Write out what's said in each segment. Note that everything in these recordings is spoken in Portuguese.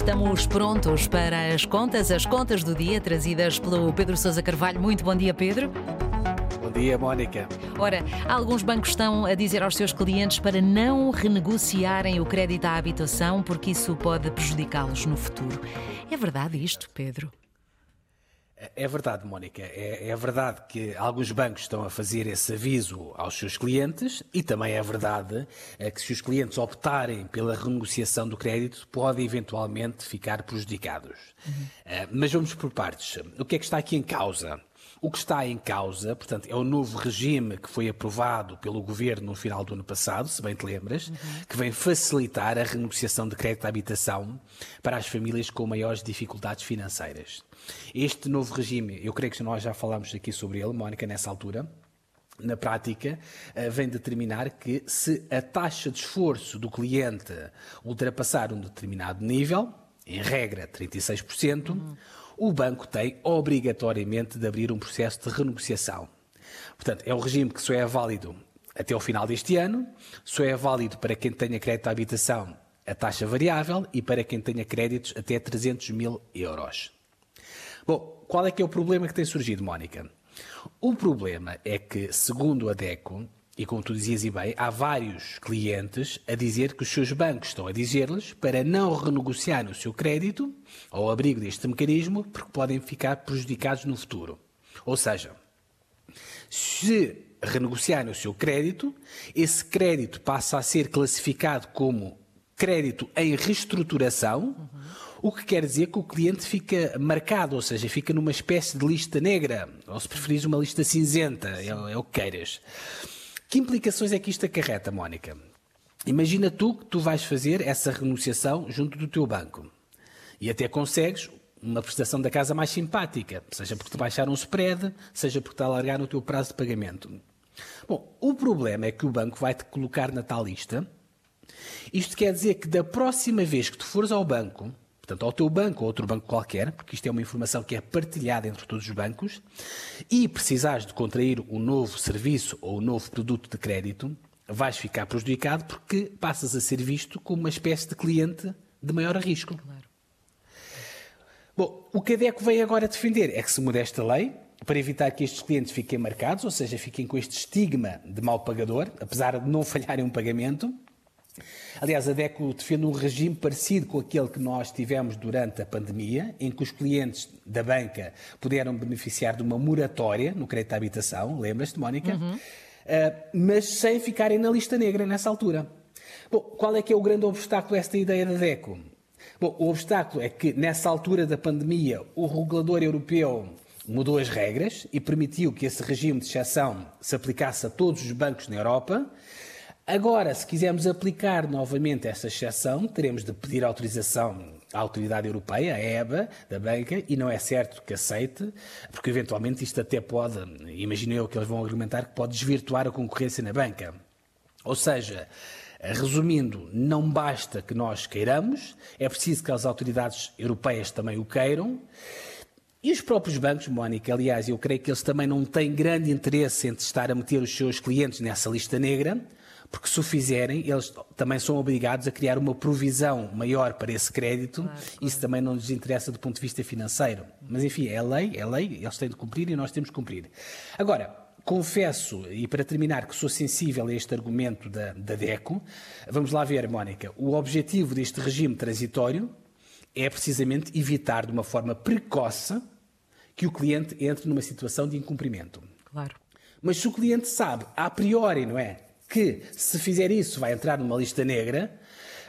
Estamos prontos para as contas, as contas do dia trazidas pelo Pedro Sousa Carvalho. Muito bom dia, Pedro. Bom dia, Mónica. Ora, alguns bancos estão a dizer aos seus clientes para não renegociarem o crédito à habitação porque isso pode prejudicá-los no futuro. É verdade isto, Pedro? É verdade, Mónica. É, é, verdade que alguns bancos estão a fazer esse aviso aos seus clientes e também é verdade é, que se os clientes optarem pela renegociação do crédito, podem eventualmente ficar prejudicados. Uhum. É, mas vamos por partes. O que é que está aqui em causa? O que está em causa, portanto, é o novo regime que foi aprovado pelo Governo no final do ano passado, se bem te lembras, uhum. que vem facilitar a renegociação de crédito à habitação para as famílias com maiores dificuldades financeiras. Este novo regime, eu creio que nós já falámos aqui sobre ele, Mónica, nessa altura, na prática, eh, vem determinar que se a taxa de esforço do cliente ultrapassar um determinado nível, em regra 36%, uhum o banco tem obrigatoriamente de abrir um processo de renegociação. Portanto, é um regime que só é válido até o final deste ano, só é válido para quem tenha crédito à habitação a taxa variável e para quem tenha créditos até 300 mil euros. Bom, qual é que é o problema que tem surgido, Mónica? O problema é que, segundo a DECO, e como tu dizias e bem, há vários clientes a dizer que os seus bancos estão a dizer-lhes para não renegociar o seu crédito ao abrigo deste mecanismo, porque podem ficar prejudicados no futuro. Ou seja, se renegociarem o seu crédito, esse crédito passa a ser classificado como crédito em reestruturação, uhum. o que quer dizer que o cliente fica marcado, ou seja, fica numa espécie de lista negra, ou se preferires uma lista cinzenta, é, é o que queiras. Que implicações é que isto acarreta, Mónica? Imagina tu que tu vais fazer essa renunciação junto do teu banco e até consegues uma prestação da casa mais simpática, seja porque te baixaram o spread, seja porque te alargaram o teu prazo de pagamento. Bom, o problema é que o banco vai te colocar na tal lista. Isto quer dizer que da próxima vez que tu fores ao banco portanto, ao teu banco ou outro banco qualquer, porque isto é uma informação que é partilhada entre todos os bancos, e precisares de contrair um novo serviço ou um novo produto de crédito, vais ficar prejudicado porque passas a ser visto como uma espécie de cliente de maior risco. Claro. Bom, o que a DECO veio agora defender é que se mude esta lei para evitar que estes clientes fiquem marcados, ou seja, fiquem com este estigma de mal pagador, apesar de não falharem um pagamento, Aliás, a DECO defende um regime parecido com aquele que nós tivemos durante a pandemia, em que os clientes da banca puderam beneficiar de uma moratória no crédito à habitação, lembras-te, Mónica? Uhum. Uh, mas sem ficarem na lista negra nessa altura. Bom, qual é que é o grande obstáculo a esta ideia da DECO? Bom, o obstáculo é que, nessa altura da pandemia, o regulador europeu mudou as regras e permitiu que esse regime de exceção se aplicasse a todos os bancos na Europa. Agora, se quisermos aplicar novamente essa exceção, teremos de pedir autorização à autoridade europeia, à EBA, da banca, e não é certo que aceite, porque eventualmente isto até pode, imagino eu que eles vão argumentar, que pode desvirtuar a concorrência na banca. Ou seja, resumindo, não basta que nós queiramos, é preciso que as autoridades europeias também o queiram. E os próprios bancos, Mónica, aliás, eu creio que eles também não têm grande interesse em estar a meter os seus clientes nessa lista negra, porque se o fizerem, eles também são obrigados a criar uma provisão maior para esse crédito, claro, claro. isso também não lhes interessa do ponto de vista financeiro. Mas enfim, é lei, é lei, eles têm de cumprir e nós temos de cumprir. Agora, confesso, e para terminar, que sou sensível a este argumento da, da DECO, vamos lá ver, Mónica, o objetivo deste regime transitório é precisamente evitar de uma forma precoce que o cliente entre numa situação de incumprimento. Claro. Mas se o cliente sabe, a priori, não é? Que, se fizer isso, vai entrar numa lista negra,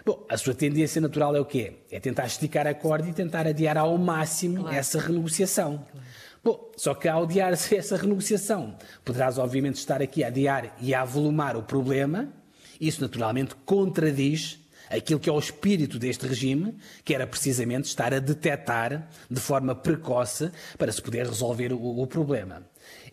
bom, a sua tendência natural é o quê? É tentar esticar a corda e tentar adiar ao máximo claro. essa renegociação. Claro. Bom, só que ao adiar essa renegociação, poderás obviamente estar aqui a adiar e a avolumar o problema, isso naturalmente contradiz aquilo que é o espírito deste regime, que era precisamente estar a detectar de forma precoce para se poder resolver o, o problema.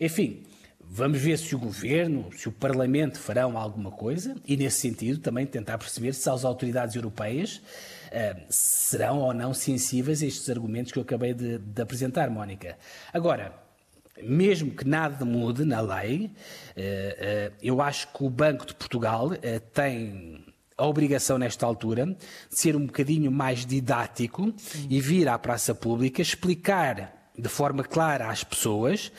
Enfim, Vamos ver se o governo, se o Parlamento farão alguma coisa e, nesse sentido, também tentar perceber se as autoridades europeias uh, serão ou não sensíveis a estes argumentos que eu acabei de, de apresentar, Mónica. Agora, mesmo que nada mude na lei, uh, uh, eu acho que o Banco de Portugal tem a obrigação, nesta altura, de ser um bocadinho mais didático Sim. e vir à praça pública explicar de forma clara às pessoas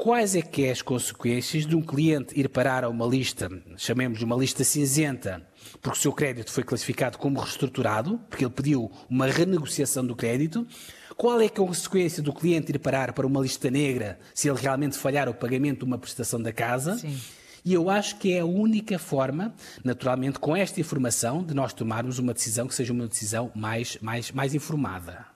quais é que é as consequências de um cliente ir parar a uma lista, chamemos uma lista cinzenta, porque o seu crédito foi classificado como reestruturado, porque ele pediu uma renegociação do crédito. Qual é, que é a consequência do cliente ir parar para uma lista negra se ele realmente falhar o pagamento de uma prestação da casa? Sim. E eu acho que é a única forma, naturalmente, com esta informação, de nós tomarmos uma decisão que seja uma decisão mais, mais, mais informada.